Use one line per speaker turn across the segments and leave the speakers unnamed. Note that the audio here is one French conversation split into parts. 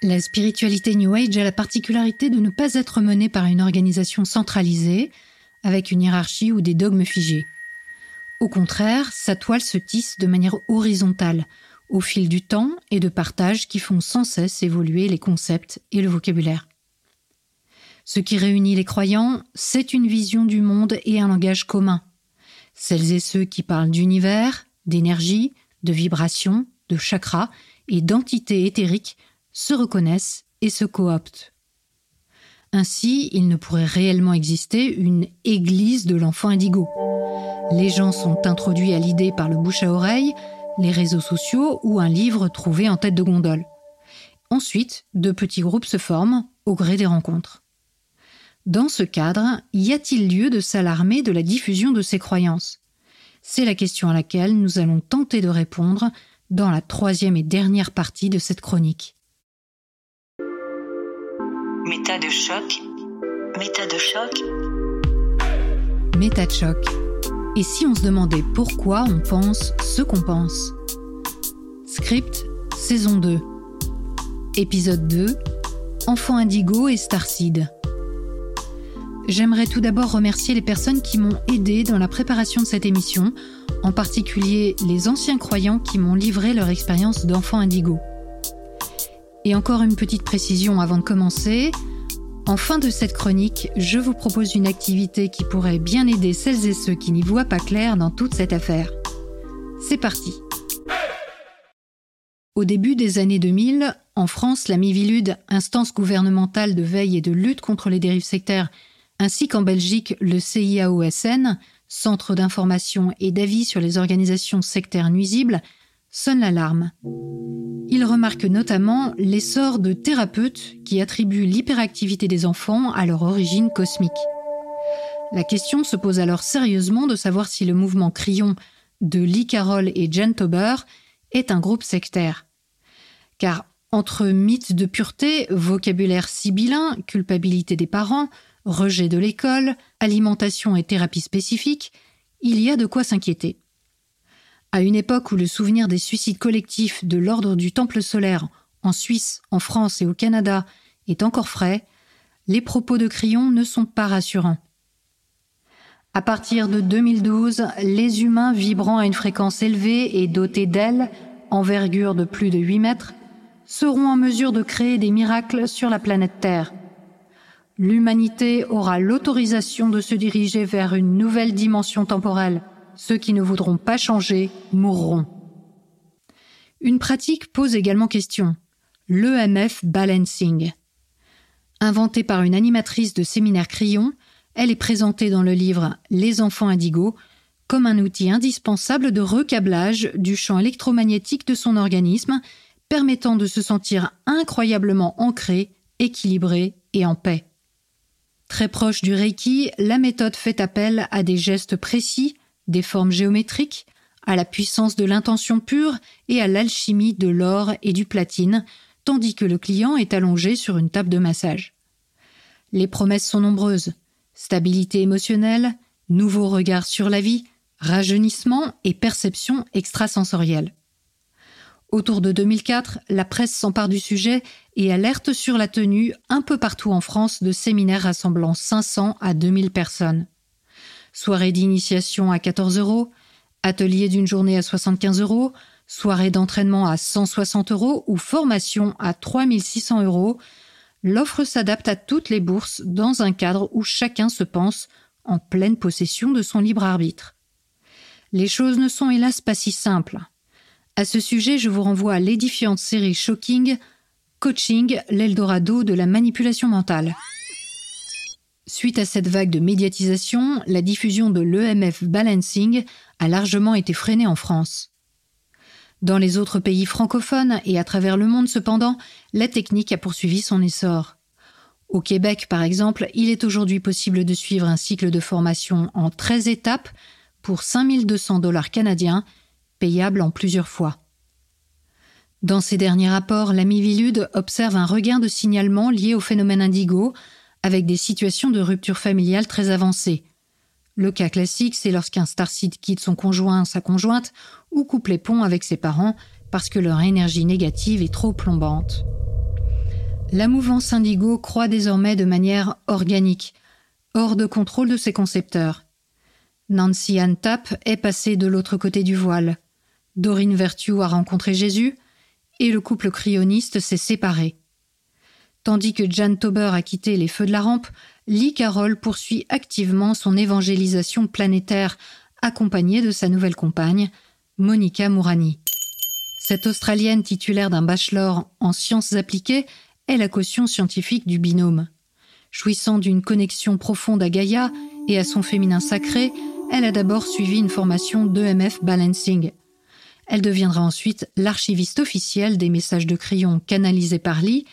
La spiritualité New Age a la particularité de ne pas être menée par une organisation centralisée, avec une hiérarchie ou des dogmes figés. Au contraire, sa toile se tisse de manière horizontale, au fil du temps et de partage qui font sans cesse évoluer les concepts et le vocabulaire. Ce qui réunit les croyants, c'est une vision du monde et un langage commun. Celles et ceux qui parlent d'univers, d'énergie, de vibrations, de chakras et d'entités éthériques se reconnaissent et se cooptent. Ainsi, il ne pourrait réellement exister une église de l'enfant indigo. Les gens sont introduits à l'idée par le bouche à oreille, les réseaux sociaux ou un livre trouvé en tête de gondole. Ensuite, de petits groupes se forment au gré des rencontres. Dans ce cadre, y a-t-il lieu de s'alarmer de la diffusion de ces croyances? C'est la question à laquelle nous allons tenter de répondre dans la troisième et dernière partie de cette chronique.
Méta de choc. Méta de choc.
Méta de choc. Et si on se demandait pourquoi on pense ce qu'on pense? Script, saison 2. Épisode 2. Enfant Indigo et Starseed. J'aimerais tout d'abord remercier les personnes qui m'ont aidé dans la préparation de cette émission, en particulier les anciens croyants qui m'ont livré leur expérience d'enfant indigo. Et encore une petite précision avant de commencer. En fin de cette chronique, je vous propose une activité qui pourrait bien aider celles et ceux qui n'y voient pas clair dans toute cette affaire. C'est parti. Au début des années 2000, en France, la Mivilude, instance gouvernementale de veille et de lutte contre les dérives sectaires, ainsi qu'en Belgique, le CIAOSN, Centre d'information et d'avis sur les organisations sectaires nuisibles, sonne l'alarme. Il remarque notamment l'essor de thérapeutes qui attribuent l'hyperactivité des enfants à leur origine cosmique. La question se pose alors sérieusement de savoir si le mouvement Crillon de Lee Carroll et Jen Tober est un groupe sectaire. Car entre mythes de pureté, vocabulaire sibyllin, culpabilité des parents, rejet de l'école, alimentation et thérapie spécifique, il y a de quoi s'inquiéter. À une époque où le souvenir des suicides collectifs de l'ordre du Temple solaire en Suisse, en France et au Canada est encore frais, les propos de Crillon ne sont pas rassurants. À partir de 2012, les humains vibrant à une fréquence élevée et dotés d'ailes, envergure de plus de 8 mètres, seront en mesure de créer des miracles sur la planète Terre. L'humanité aura l'autorisation de se diriger vers une nouvelle dimension temporelle ceux qui ne voudront pas changer mourront. Une pratique pose également question. L'EMF Balancing. Inventée par une animatrice de séminaire Crayon, elle est présentée dans le livre Les enfants indigos comme un outil indispensable de recablage du champ électromagnétique de son organisme, permettant de se sentir incroyablement ancré, équilibré et en paix. Très proche du Reiki, la méthode fait appel à des gestes précis des formes géométriques, à la puissance de l'intention pure et à l'alchimie de l'or et du platine, tandis que le client est allongé sur une table de massage. Les promesses sont nombreuses stabilité émotionnelle, nouveau regard sur la vie, rajeunissement et perception extrasensorielle. Autour de 2004, la presse s'empare du sujet et alerte sur la tenue un peu partout en France de séminaires rassemblant 500 à 2000 personnes soirée d'initiation à 14 euros, atelier d'une journée à 75 euros, soirée d'entraînement à 160 euros ou formation à 3600 euros, l'offre s'adapte à toutes les bourses dans un cadre où chacun se pense en pleine possession de son libre arbitre. Les choses ne sont hélas pas si simples. À ce sujet, je vous renvoie à l'édifiante série Shocking Coaching, l'Eldorado de la manipulation mentale. Suite à cette vague de médiatisation, la diffusion de l'EMF Balancing a largement été freinée en France. Dans les autres pays francophones et à travers le monde cependant, la technique a poursuivi son essor. Au Québec, par exemple, il est aujourd'hui possible de suivre un cycle de formation en 13 étapes pour 5200 dollars canadiens, payable en plusieurs fois. Dans ses derniers rapports, la Mivilude observe un regain de signalements liés au phénomène indigo, avec des situations de rupture familiale très avancées. Le cas classique, c'est lorsqu'un starseed quitte son conjoint, sa conjointe, ou coupe les ponts avec ses parents parce que leur énergie négative est trop plombante. La mouvance indigo croît désormais de manière organique, hors de contrôle de ses concepteurs. Nancy Ann Tapp est passée de l'autre côté du voile. Dorine Vertu a rencontré Jésus et le couple cryoniste s'est séparé. Tandis que Jan Tauber a quitté les feux de la rampe, Lee Carroll poursuit activement son évangélisation planétaire, accompagnée de sa nouvelle compagne, Monica Mourani. Cette Australienne titulaire d'un bachelor en sciences appliquées est la caution scientifique du binôme. Jouissant d'une connexion profonde à Gaïa et à son féminin sacré, elle a d'abord suivi une formation d'EMF Balancing. Elle deviendra ensuite l'archiviste officielle des messages de crayon canalisés par Lee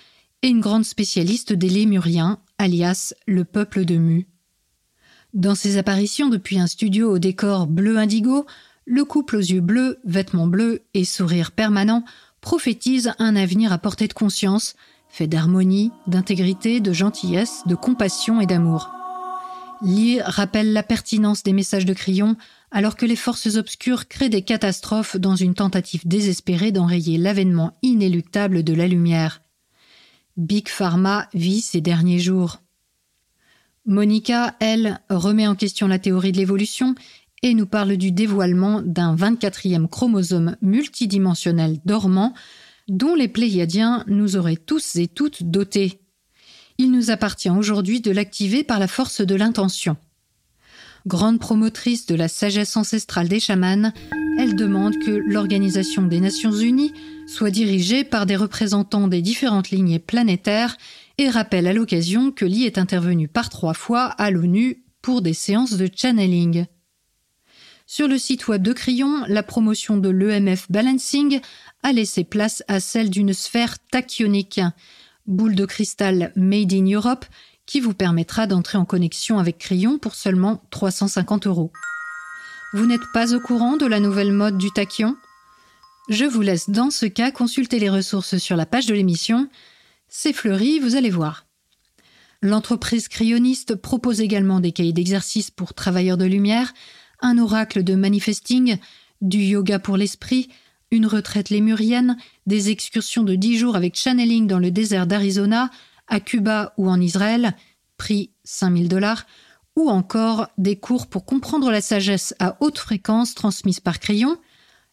et une grande spécialiste des lémuriens, alias le peuple de Mu. Dans ses apparitions depuis un studio au décor bleu indigo, le couple aux yeux bleus, vêtements bleus et sourire permanent prophétise un avenir à portée de conscience, fait d'harmonie, d'intégrité, de gentillesse, de compassion et d'amour. Lee rappelle la pertinence des messages de Crillon alors que les forces obscures créent des catastrophes dans une tentative désespérée d'enrayer l'avènement inéluctable de la lumière. Big Pharma vit ses derniers jours. Monica, elle, remet en question la théorie de l'évolution et nous parle du dévoilement d'un 24e chromosome multidimensionnel dormant dont les Pléiadiens nous auraient tous et toutes dotés. Il nous appartient aujourd'hui de l'activer par la force de l'intention. Grande promotrice de la sagesse ancestrale des chamans, elle demande que l'Organisation des Nations Unies soit dirigée par des représentants des différentes lignées planétaires et rappelle à l'occasion que Lee est intervenu par trois fois à l'ONU pour des séances de channeling. Sur le site web de Crillon, la promotion de l'EMF Balancing a laissé place à celle d'une sphère tachyonique, boule de cristal made in Europe qui vous permettra d'entrer en connexion avec Crillon pour seulement 350 euros. Vous n'êtes pas au courant de la nouvelle mode du tachyon? Je vous laisse dans ce cas consulter les ressources sur la page de l'émission. C'est fleuri, vous allez voir. L'entreprise cryoniste propose également des cahiers d'exercice pour travailleurs de lumière, un oracle de manifesting, du yoga pour l'esprit, une retraite lémurienne, des excursions de 10 jours avec channeling dans le désert d'Arizona, à Cuba ou en Israël, prix 5000 dollars, ou encore des cours pour comprendre la sagesse à haute fréquence transmise par crayon,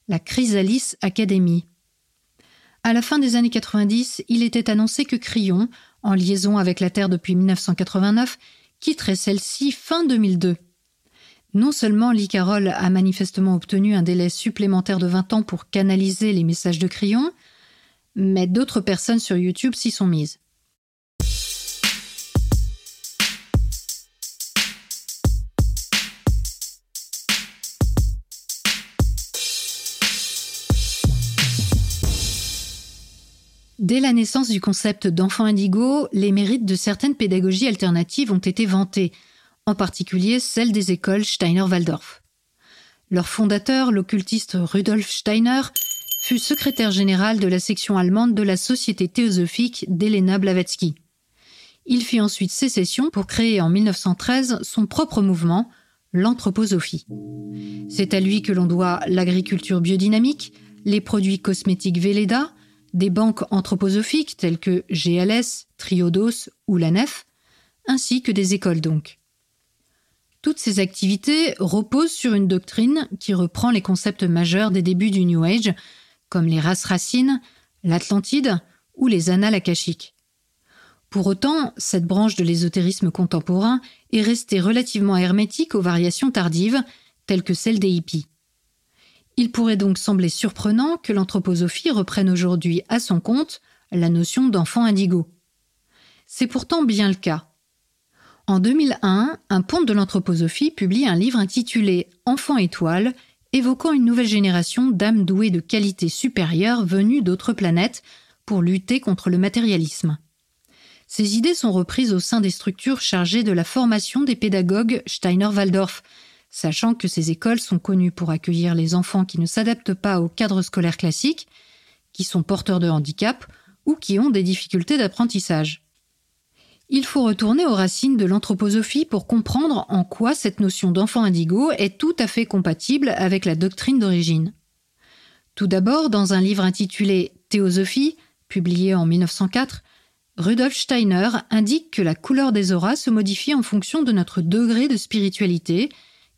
la Chrysalis Academy. À la fin des années 90, il était annoncé que Crillon, en liaison avec la Terre depuis 1989, quitterait celle-ci fin 2002. Non seulement Lee a manifestement obtenu un délai supplémentaire de 20 ans pour canaliser les messages de Crillon, mais d'autres personnes sur YouTube s'y sont mises. Dès la naissance du concept d'enfant indigo, les mérites de certaines pédagogies alternatives ont été vantés, en particulier celle des écoles Steiner-Waldorf. Leur fondateur, l'occultiste Rudolf Steiner, fut secrétaire général de la section allemande de la Société théosophique d'Elena Blavatsky. Il fit ensuite sécession pour créer en 1913 son propre mouvement, l'anthroposophie. C'est à lui que l'on doit l'agriculture biodynamique, les produits cosmétiques Velleda, des banques anthroposophiques telles que GLS, Triodos ou la Nef, ainsi que des écoles donc. Toutes ces activités reposent sur une doctrine qui reprend les concepts majeurs des débuts du New Age, comme les races racines, l'Atlantide ou les annales akashiques. Pour autant, cette branche de l'ésotérisme contemporain est restée relativement hermétique aux variations tardives, telles que celles des hippies. Il pourrait donc sembler surprenant que l'anthroposophie reprenne aujourd'hui à son compte la notion d'enfant indigo. C'est pourtant bien le cas. En 2001, un ponte de l'anthroposophie publie un livre intitulé Enfant étoile, évoquant une nouvelle génération d'âmes douées de qualités supérieures venues d'autres planètes pour lutter contre le matérialisme. Ces idées sont reprises au sein des structures chargées de la formation des pédagogues Steiner-Waldorf, sachant que ces écoles sont connues pour accueillir les enfants qui ne s'adaptent pas au cadre scolaire classique, qui sont porteurs de handicap ou qui ont des difficultés d'apprentissage. Il faut retourner aux racines de l'anthroposophie pour comprendre en quoi cette notion d'enfant indigo est tout à fait compatible avec la doctrine d'origine. Tout d'abord, dans un livre intitulé Théosophie, publié en 1904, Rudolf Steiner indique que la couleur des auras se modifie en fonction de notre degré de spiritualité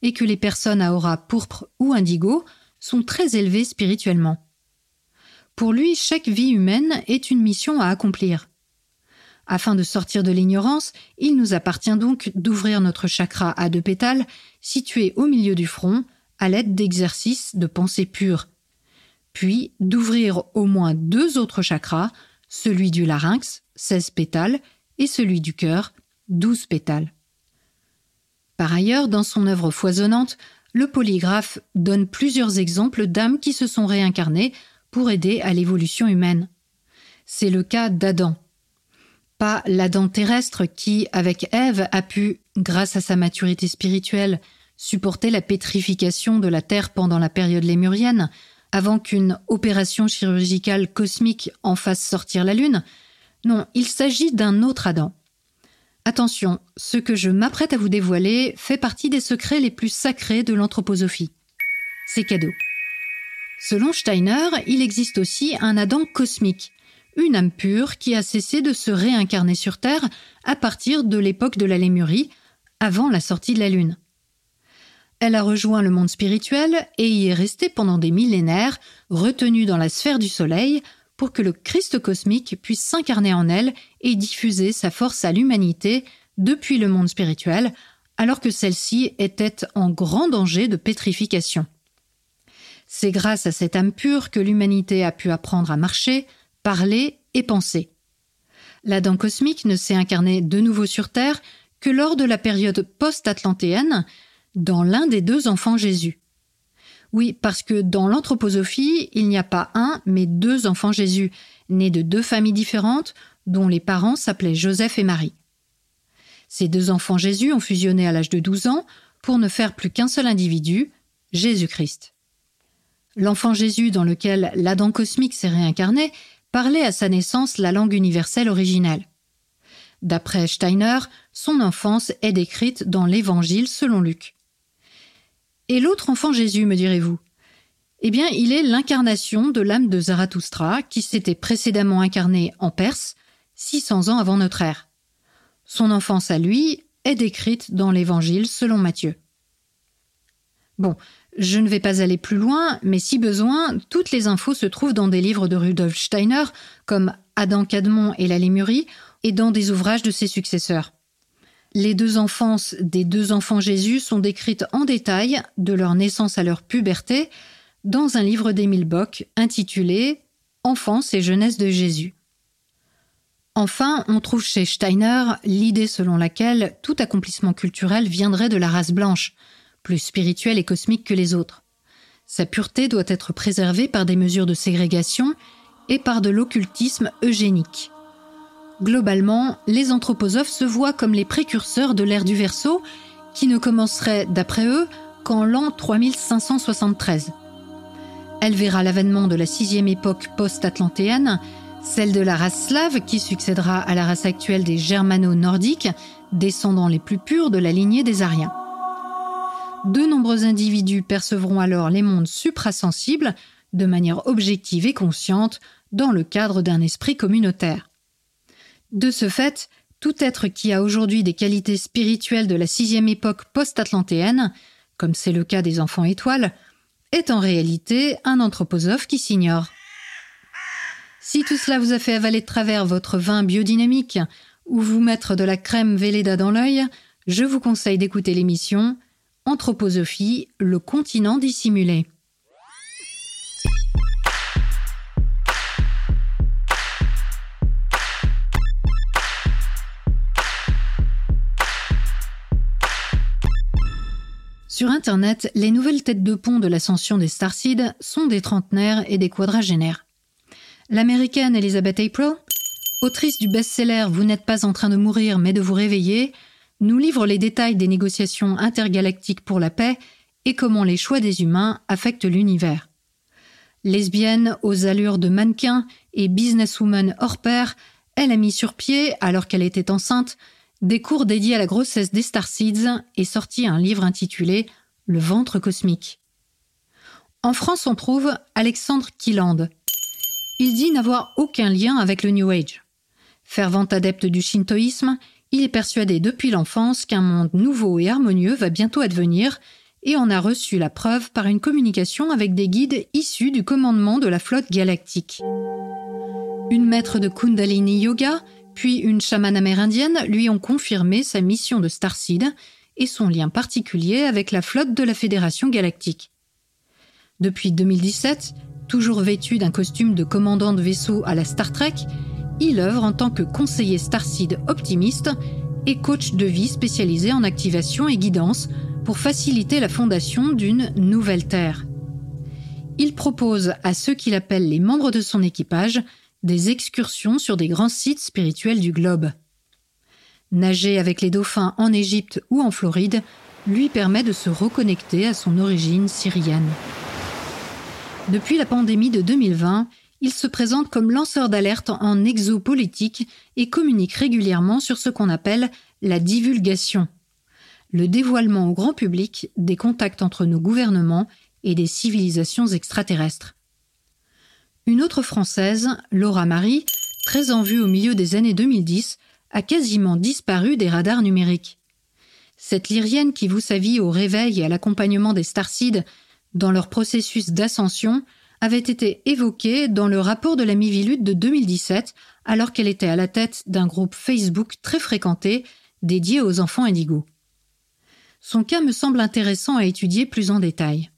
et que les personnes à aura pourpre ou indigo sont très élevées spirituellement. Pour lui, chaque vie humaine est une mission à accomplir. Afin de sortir de l'ignorance, il nous appartient donc d'ouvrir notre chakra à deux pétales, situé au milieu du front, à l'aide d'exercices de pensée pure. Puis d'ouvrir au moins deux autres chakras, celui du larynx, 16 pétales, et celui du cœur, 12 pétales. Par ailleurs, dans son œuvre foisonnante, le polygraphe donne plusieurs exemples d'âmes qui se sont réincarnées pour aider à l'évolution humaine. C'est le cas d'Adam. Pas l'Adam terrestre qui, avec Ève, a pu, grâce à sa maturité spirituelle, supporter la pétrification de la Terre pendant la période lémurienne, avant qu'une opération chirurgicale cosmique en fasse sortir la Lune. Non, il s'agit d'un autre Adam. Attention, ce que je m'apprête à vous dévoiler fait partie des secrets les plus sacrés de l'anthroposophie. C'est cadeau. Selon Steiner, il existe aussi un Adam cosmique, une âme pure qui a cessé de se réincarner sur Terre à partir de l'époque de la Lémurie, avant la sortie de la Lune. Elle a rejoint le monde spirituel et y est restée pendant des millénaires, retenue dans la sphère du Soleil, pour que le Christ cosmique puisse s'incarner en elle et diffuser sa force à l'humanité depuis le monde spirituel, alors que celle-ci était en grand danger de pétrification. C'est grâce à cette âme pure que l'humanité a pu apprendre à marcher, parler et penser. L'Adam cosmique ne s'est incarné de nouveau sur Terre que lors de la période post-atlantéenne, dans l'un des deux enfants Jésus. Oui, parce que dans l'anthroposophie, il n'y a pas un, mais deux enfants Jésus, nés de deux familles différentes, dont les parents s'appelaient Joseph et Marie. Ces deux enfants Jésus ont fusionné à l'âge de 12 ans pour ne faire plus qu'un seul individu, Jésus-Christ. L'enfant Jésus dans lequel l'Adam cosmique s'est réincarné parlait à sa naissance la langue universelle originale. D'après Steiner, son enfance est décrite dans l'Évangile selon Luc. Et l'autre enfant Jésus, me direz-vous? Eh bien, il est l'incarnation de l'âme de Zarathustra qui s'était précédemment incarné en Perse, 600 ans avant notre ère. Son enfance à lui est décrite dans l'Évangile selon Matthieu. Bon, je ne vais pas aller plus loin, mais si besoin, toutes les infos se trouvent dans des livres de Rudolf Steiner, comme Adam Cadmon et la Lémurie, et dans des ouvrages de ses successeurs. Les deux enfances des deux enfants Jésus sont décrites en détail, de leur naissance à leur puberté, dans un livre d'Émile Bock intitulé Enfance et jeunesse de Jésus. Enfin, on trouve chez Steiner l'idée selon laquelle tout accomplissement culturel viendrait de la race blanche, plus spirituelle et cosmique que les autres. Sa pureté doit être préservée par des mesures de ségrégation et par de l'occultisme eugénique. Globalement, les anthroposophes se voient comme les précurseurs de l'ère du Verseau, qui ne commencerait, d'après eux, qu'en l'an 3573. Elle verra l'avènement de la sixième époque post-atlantéenne, celle de la race slave qui succédera à la race actuelle des germano-nordiques, descendants les plus purs de la lignée des Ariens. De nombreux individus percevront alors les mondes suprasensibles de manière objective et consciente dans le cadre d'un esprit communautaire. De ce fait, tout être qui a aujourd'hui des qualités spirituelles de la sixième époque post-atlantéenne, comme c'est le cas des enfants étoiles, est en réalité un anthroposophe qui s'ignore. Si tout cela vous a fait avaler de travers votre vin biodynamique ou vous mettre de la crème Véleda dans l'œil, je vous conseille d'écouter l'émission Anthroposophie, le continent dissimulé. Sur Internet, les nouvelles têtes de pont de l'ascension des Starseeds sont des trentenaires et des quadragénaires. L'américaine Elizabeth April, autrice du best-seller Vous n'êtes pas en train de mourir mais de vous réveiller, nous livre les détails des négociations intergalactiques pour la paix et comment les choix des humains affectent l'univers. Lesbienne aux allures de mannequin et businesswoman hors pair, elle a mis sur pied, alors qu'elle était enceinte, des cours dédiés à la grossesse des Starseeds et sorti un livre intitulé Le ventre cosmique. En France, on trouve Alexandre Killand. Il dit n'avoir aucun lien avec le New Age. Fervent adepte du shintoïsme, il est persuadé depuis l'enfance qu'un monde nouveau et harmonieux va bientôt advenir et en a reçu la preuve par une communication avec des guides issus du commandement de la flotte galactique. Une maître de Kundalini Yoga, puis une chamane amérindienne lui ont confirmé sa mission de Starseed et son lien particulier avec la flotte de la Fédération galactique. Depuis 2017, toujours vêtu d'un costume de commandant de vaisseau à la Star Trek, il œuvre en tant que conseiller Starseed optimiste et coach de vie spécialisé en activation et guidance pour faciliter la fondation d'une nouvelle Terre. Il propose à ceux qu'il appelle les membres de son équipage des excursions sur des grands sites spirituels du globe. Nager avec les dauphins en Égypte ou en Floride lui permet de se reconnecter à son origine syrienne. Depuis la pandémie de 2020, il se présente comme lanceur d'alerte en exopolitique et communique régulièrement sur ce qu'on appelle la divulgation, le dévoilement au grand public des contacts entre nos gouvernements et des civilisations extraterrestres. Une autre Française, Laura Marie, très en vue au milieu des années 2010, a quasiment disparu des radars numériques. Cette lyrienne qui voue sa vie au réveil et à l'accompagnement des starseeds dans leur processus d'ascension avait été évoquée dans le rapport de la Mivilude de 2017 alors qu'elle était à la tête d'un groupe Facebook très fréquenté dédié aux enfants indigos. Son cas me semble intéressant à étudier plus en détail.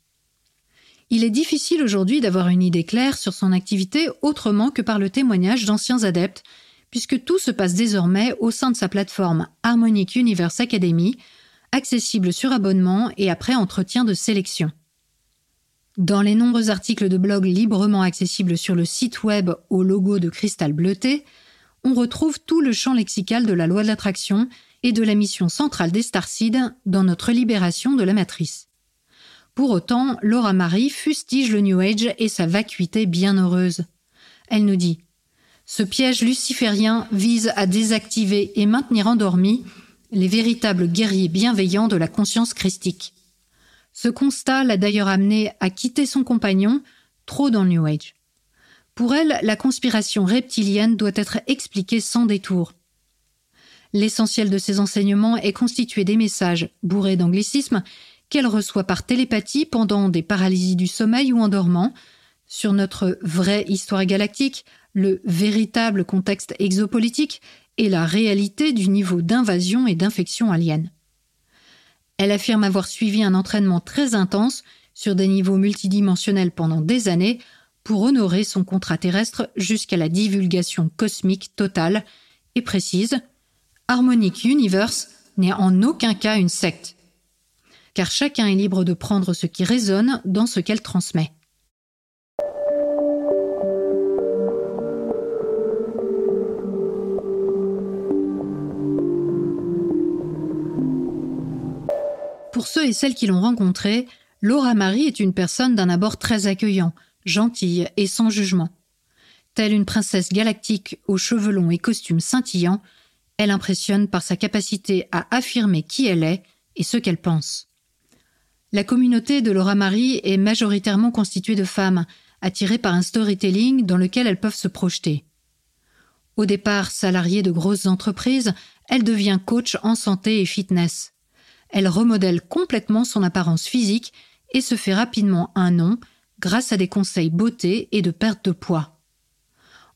Il est difficile aujourd'hui d'avoir une idée claire sur son activité autrement que par le témoignage d'anciens adeptes, puisque tout se passe désormais au sein de sa plateforme Harmonic Universe Academy, accessible sur abonnement et après entretien de sélection. Dans les nombreux articles de blog librement accessibles sur le site web au logo de cristal bleuté, on retrouve tout le champ lexical de la loi de l'attraction et de la mission centrale des Starseeds dans notre libération de la matrice. Pour autant, Laura Marie fustige le New Age et sa vacuité bienheureuse. Elle nous dit Ce piège luciférien vise à désactiver et maintenir endormis les véritables guerriers bienveillants de la conscience christique. Ce constat l'a d'ailleurs amené à quitter son compagnon, trop dans le New Age. Pour elle, la conspiration reptilienne doit être expliquée sans détour. L'essentiel de ses enseignements est constitué des messages, bourrés d'anglicisme, qu'elle reçoit par télépathie pendant des paralysies du sommeil ou en dormant, sur notre vraie histoire galactique, le véritable contexte exopolitique et la réalité du niveau d'invasion et d'infection alien. Elle affirme avoir suivi un entraînement très intense sur des niveaux multidimensionnels pendant des années pour honorer son contrat terrestre jusqu'à la divulgation cosmique totale et précise. Harmonic Universe n'est en aucun cas une secte, car chacun est libre de prendre ce qui résonne dans ce qu'elle transmet. Pour ceux et celles qui l'ont rencontrée, Laura Marie est une personne d'un abord très accueillant, gentille et sans jugement. Telle une princesse galactique aux cheveux longs et costumes scintillants, elle impressionne par sa capacité à affirmer qui elle est et ce qu'elle pense. La communauté de Laura Marie est majoritairement constituée de femmes, attirées par un storytelling dans lequel elles peuvent se projeter. Au départ salariée de grosses entreprises, elle devient coach en santé et fitness. Elle remodèle complètement son apparence physique et se fait rapidement un nom grâce à des conseils beauté et de perte de poids.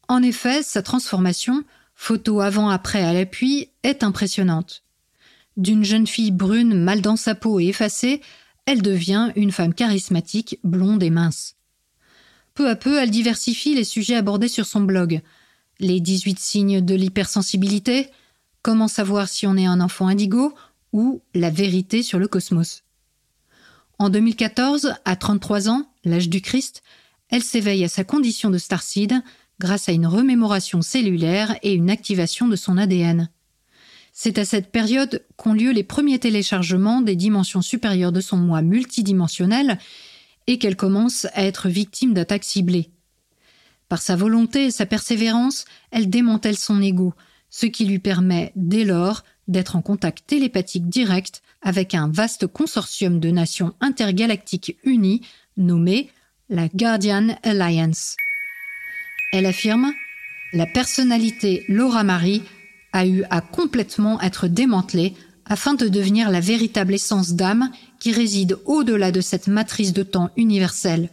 En effet, sa transformation photo avant-après à l'appui, est impressionnante. D'une jeune fille brune mal dans sa peau et effacée, elle devient une femme charismatique, blonde et mince. Peu à peu, elle diversifie les sujets abordés sur son blog. Les 18 signes de l'hypersensibilité, comment savoir si on est un enfant indigo, ou la vérité sur le cosmos. En 2014, à 33 ans, l'âge du Christ, elle s'éveille à sa condition de starseed grâce à une remémoration cellulaire et une activation de son ADN. C'est à cette période qu'ont lieu les premiers téléchargements des dimensions supérieures de son moi multidimensionnel et qu'elle commence à être victime d'attaques ciblées. Par sa volonté et sa persévérance, elle démantèle son ego, ce qui lui permet, dès lors, d'être en contact télépathique direct avec un vaste consortium de nations intergalactiques unies nommé la Guardian Alliance. Elle affirme la personnalité Laura Marie a eu à complètement être démantelée afin de devenir la véritable essence d'âme qui réside au-delà de cette matrice de temps universelle.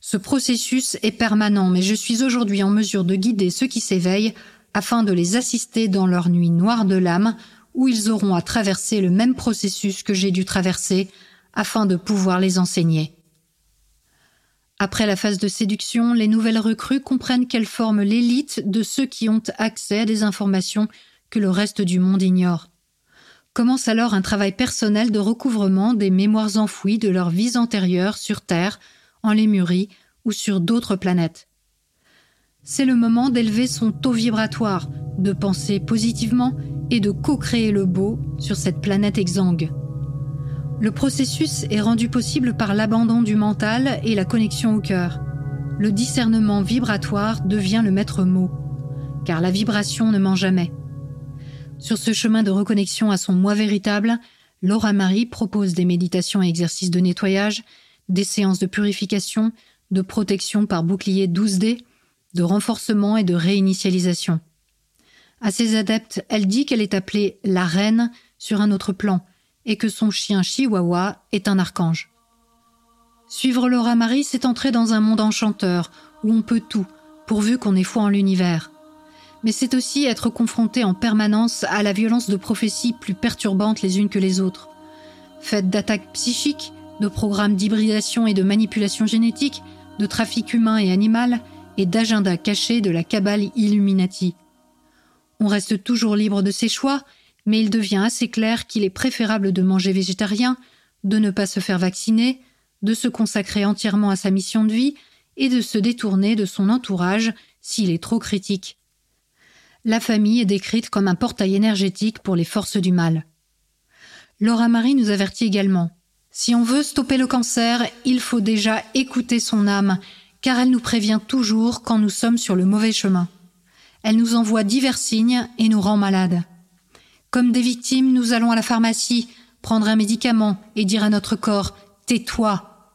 Ce processus est permanent, mais je suis aujourd'hui en mesure de guider ceux qui s'éveillent afin de les assister dans leur nuit noire de l'âme, où ils auront à traverser le même processus que j'ai dû traverser afin de pouvoir les enseigner. Après la phase de séduction, les nouvelles recrues comprennent qu'elles forment l'élite de ceux qui ont accès à des informations que le reste du monde ignore. Commence alors un travail personnel de recouvrement des mémoires enfouies de leurs vies antérieures sur Terre, en Lémurie ou sur d'autres planètes. C'est le moment d'élever son taux vibratoire, de penser positivement et de co-créer le beau sur cette planète exsangue. Le processus est rendu possible par l'abandon du mental et la connexion au cœur. Le discernement vibratoire devient le maître mot, car la vibration ne ment jamais. Sur ce chemin de reconnexion à son moi véritable, Laura Marie propose des méditations et exercices de nettoyage, des séances de purification, de protection par bouclier 12D, de renforcement et de réinitialisation. À ses adeptes, elle dit qu'elle est appelée la reine sur un autre plan, et que son chien Chihuahua est un archange. Suivre Laura Marie, c'est entrer dans un monde enchanteur, où on peut tout, pourvu qu'on ait foi en l'univers. Mais c'est aussi être confronté en permanence à la violence de prophéties plus perturbantes les unes que les autres. Faites d'attaques psychiques, de programmes d'hybridation et de manipulation génétique, de trafic humain et animal, et d'agendas cachés de la cabale Illuminati. On reste toujours libre de ses choix, mais il devient assez clair qu'il est préférable de manger végétarien, de ne pas se faire vacciner, de se consacrer entièrement à sa mission de vie et de se détourner de son entourage s'il est trop critique. La famille est décrite comme un portail énergétique pour les forces du mal. Laura Marie nous avertit également. Si on veut stopper le cancer, il faut déjà écouter son âme, car elle nous prévient toujours quand nous sommes sur le mauvais chemin. Elle nous envoie divers signes et nous rend malades. Comme des victimes, nous allons à la pharmacie, prendre un médicament et dire à notre corps Tais-toi.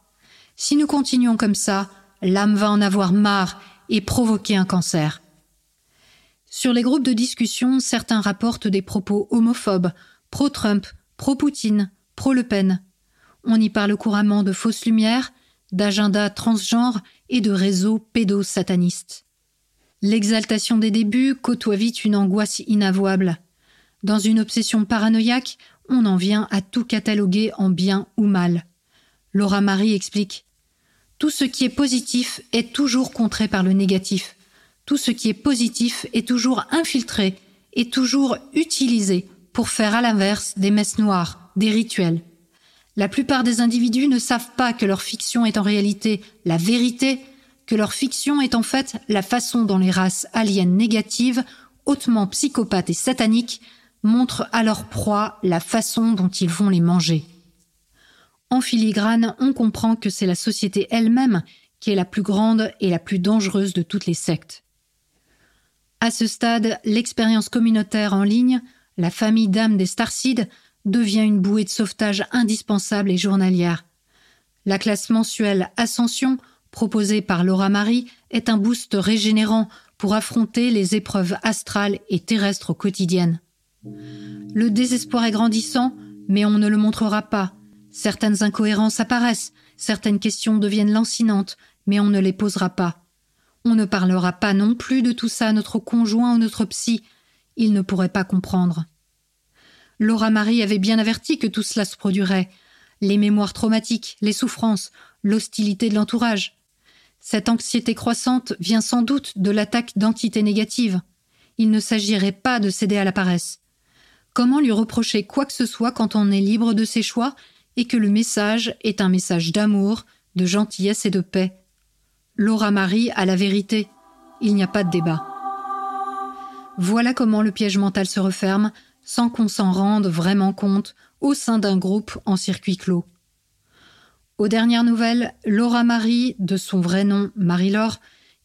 Si nous continuons comme ça, l'âme va en avoir marre et provoquer un cancer. Sur les groupes de discussion, certains rapportent des propos homophobes, pro-Trump, pro-Poutine, pro-Le Pen. On y parle couramment de fausses lumières, d'agenda transgenre et de réseaux pédosatanistes. L'exaltation des débuts côtoie vite une angoisse inavouable. Dans une obsession paranoïaque, on en vient à tout cataloguer en bien ou mal. Laura Marie explique Tout ce qui est positif est toujours contré par le négatif. Tout ce qui est positif est toujours infiltré et toujours utilisé pour faire à l'inverse des messes noires, des rituels. La plupart des individus ne savent pas que leur fiction est en réalité la vérité, que leur fiction est en fait la façon dont les races aliens négatives, hautement psychopathes et sataniques, montrent à leur proie la façon dont ils vont les manger. En filigrane, on comprend que c'est la société elle-même qui est la plus grande et la plus dangereuse de toutes les sectes. À ce stade, l'expérience communautaire en ligne, la famille d'âmes des Starseed, devient une bouée de sauvetage indispensable et journalière. La classe mensuelle Ascension, proposée par Laura Marie, est un boost régénérant pour affronter les épreuves astrales et terrestres quotidiennes. Le désespoir est grandissant, mais on ne le montrera pas. Certaines incohérences apparaissent, certaines questions deviennent lancinantes, mais on ne les posera pas. On ne parlera pas non plus de tout ça à notre conjoint ou notre psy. Il ne pourrait pas comprendre. Laura Marie avait bien averti que tout cela se produirait. Les mémoires traumatiques, les souffrances, l'hostilité de l'entourage. Cette anxiété croissante vient sans doute de l'attaque d'entités négatives. Il ne s'agirait pas de céder à la paresse. Comment lui reprocher quoi que ce soit quand on est libre de ses choix et que le message est un message d'amour, de gentillesse et de paix? Laura Marie a la vérité. Il n'y a pas de débat. Voilà comment le piège mental se referme sans qu'on s'en rende vraiment compte au sein d'un groupe en circuit clos. Aux dernières nouvelles, Laura Marie, de son vrai nom Marie-Laure,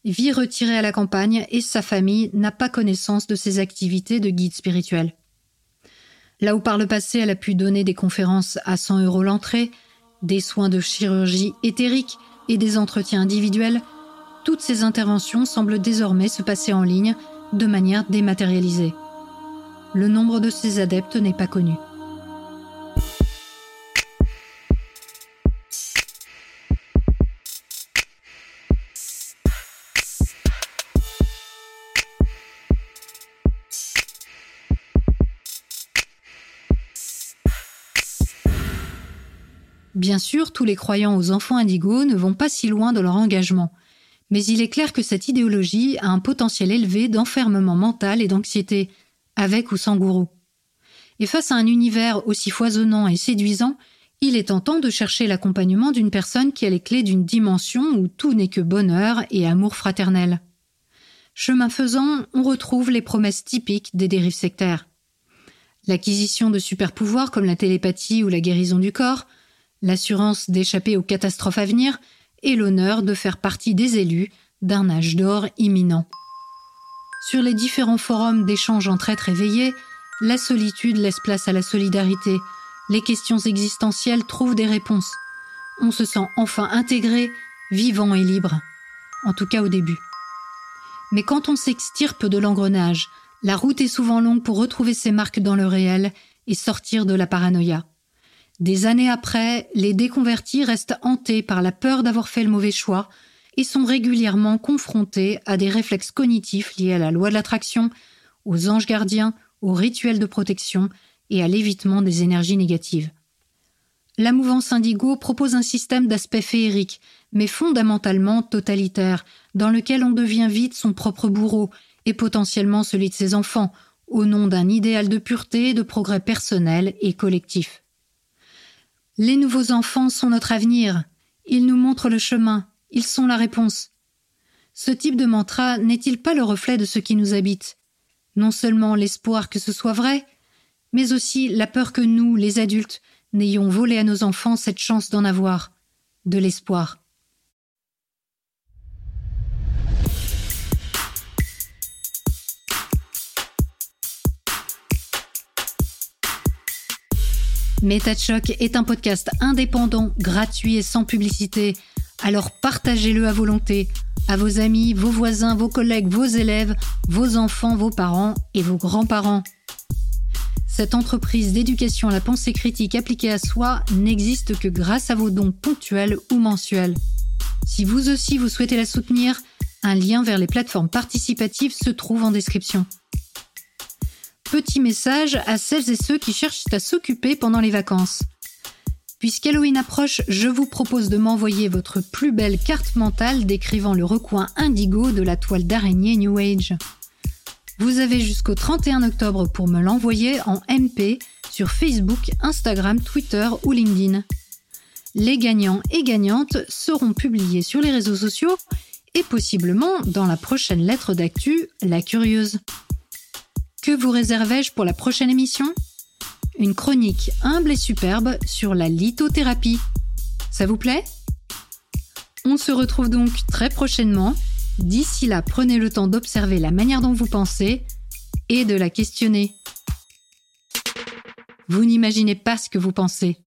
vit retirée à la campagne et sa famille n'a pas connaissance de ses activités de guide spirituel. Là où par le passé elle a pu donner des conférences à 100 euros l'entrée, des soins de chirurgie éthérique et des entretiens individuels, toutes ces interventions semblent désormais se passer en ligne de manière dématérialisée. Le nombre de ces adeptes n'est pas connu. Bien sûr, tous les croyants aux enfants indigos ne vont pas si loin de leur engagement, mais il est clair que cette idéologie a un potentiel élevé d'enfermement mental et d'anxiété, avec ou sans gourou. Et face à un univers aussi foisonnant et séduisant, il est tentant de chercher l'accompagnement d'une personne qui a les clés d'une dimension où tout n'est que bonheur et amour fraternel. Chemin faisant, on retrouve les promesses typiques des dérives sectaires. L'acquisition de super-pouvoirs comme la télépathie ou la guérison du corps, l'assurance d'échapper aux catastrophes à venir et l'honneur de faire partie des élus d'un âge d'or imminent. Sur les différents forums d'échange entre êtres éveillés, la solitude laisse place à la solidarité, les questions existentielles trouvent des réponses. On se sent enfin intégré, vivant et libre. En tout cas au début. Mais quand on s'extirpe de l'engrenage, la route est souvent longue pour retrouver ses marques dans le réel et sortir de la paranoïa. Des années après, les déconvertis restent hantés par la peur d'avoir fait le mauvais choix et sont régulièrement confrontés à des réflexes cognitifs liés à la loi de l'attraction, aux anges gardiens, aux rituels de protection et à l'évitement des énergies négatives. La mouvance indigo propose un système d'aspect féerique, mais fondamentalement totalitaire, dans lequel on devient vite son propre bourreau et potentiellement celui de ses enfants, au nom d'un idéal de pureté, de progrès personnel et collectif. Les nouveaux enfants sont notre avenir. Ils nous montrent le chemin. Ils sont la réponse. Ce type de mantra n'est-il pas le reflet de ce qui nous habite Non seulement l'espoir que ce soit vrai, mais aussi la peur que nous, les adultes, n'ayons volé à nos enfants cette chance d'en avoir, de l'espoir. Méta Choc est un podcast indépendant, gratuit et sans publicité. Alors partagez-le à volonté, à vos amis, vos voisins, vos collègues, vos élèves, vos enfants, vos parents et vos grands-parents. Cette entreprise d'éducation à la pensée critique appliquée à soi n'existe que grâce à vos dons ponctuels ou mensuels. Si vous aussi vous souhaitez la soutenir, un lien vers les plateformes participatives se trouve en description. Petit message à celles et ceux qui cherchent à s'occuper pendant les vacances. Puisqu'Halloween approche, je vous propose de m'envoyer votre plus belle carte mentale décrivant le recoin indigo de la toile d'araignée New Age. Vous avez jusqu'au 31 octobre pour me l'envoyer en MP sur Facebook, Instagram, Twitter ou LinkedIn. Les gagnants et gagnantes seront publiés sur les réseaux sociaux et possiblement dans la prochaine lettre d'actu, La Curieuse. Que vous réservais-je pour la prochaine émission? Une chronique humble et superbe sur la lithothérapie. Ça vous plaît? On se retrouve donc très prochainement. D'ici là, prenez le temps d'observer la manière dont vous pensez et de la questionner. Vous n'imaginez pas ce que vous pensez.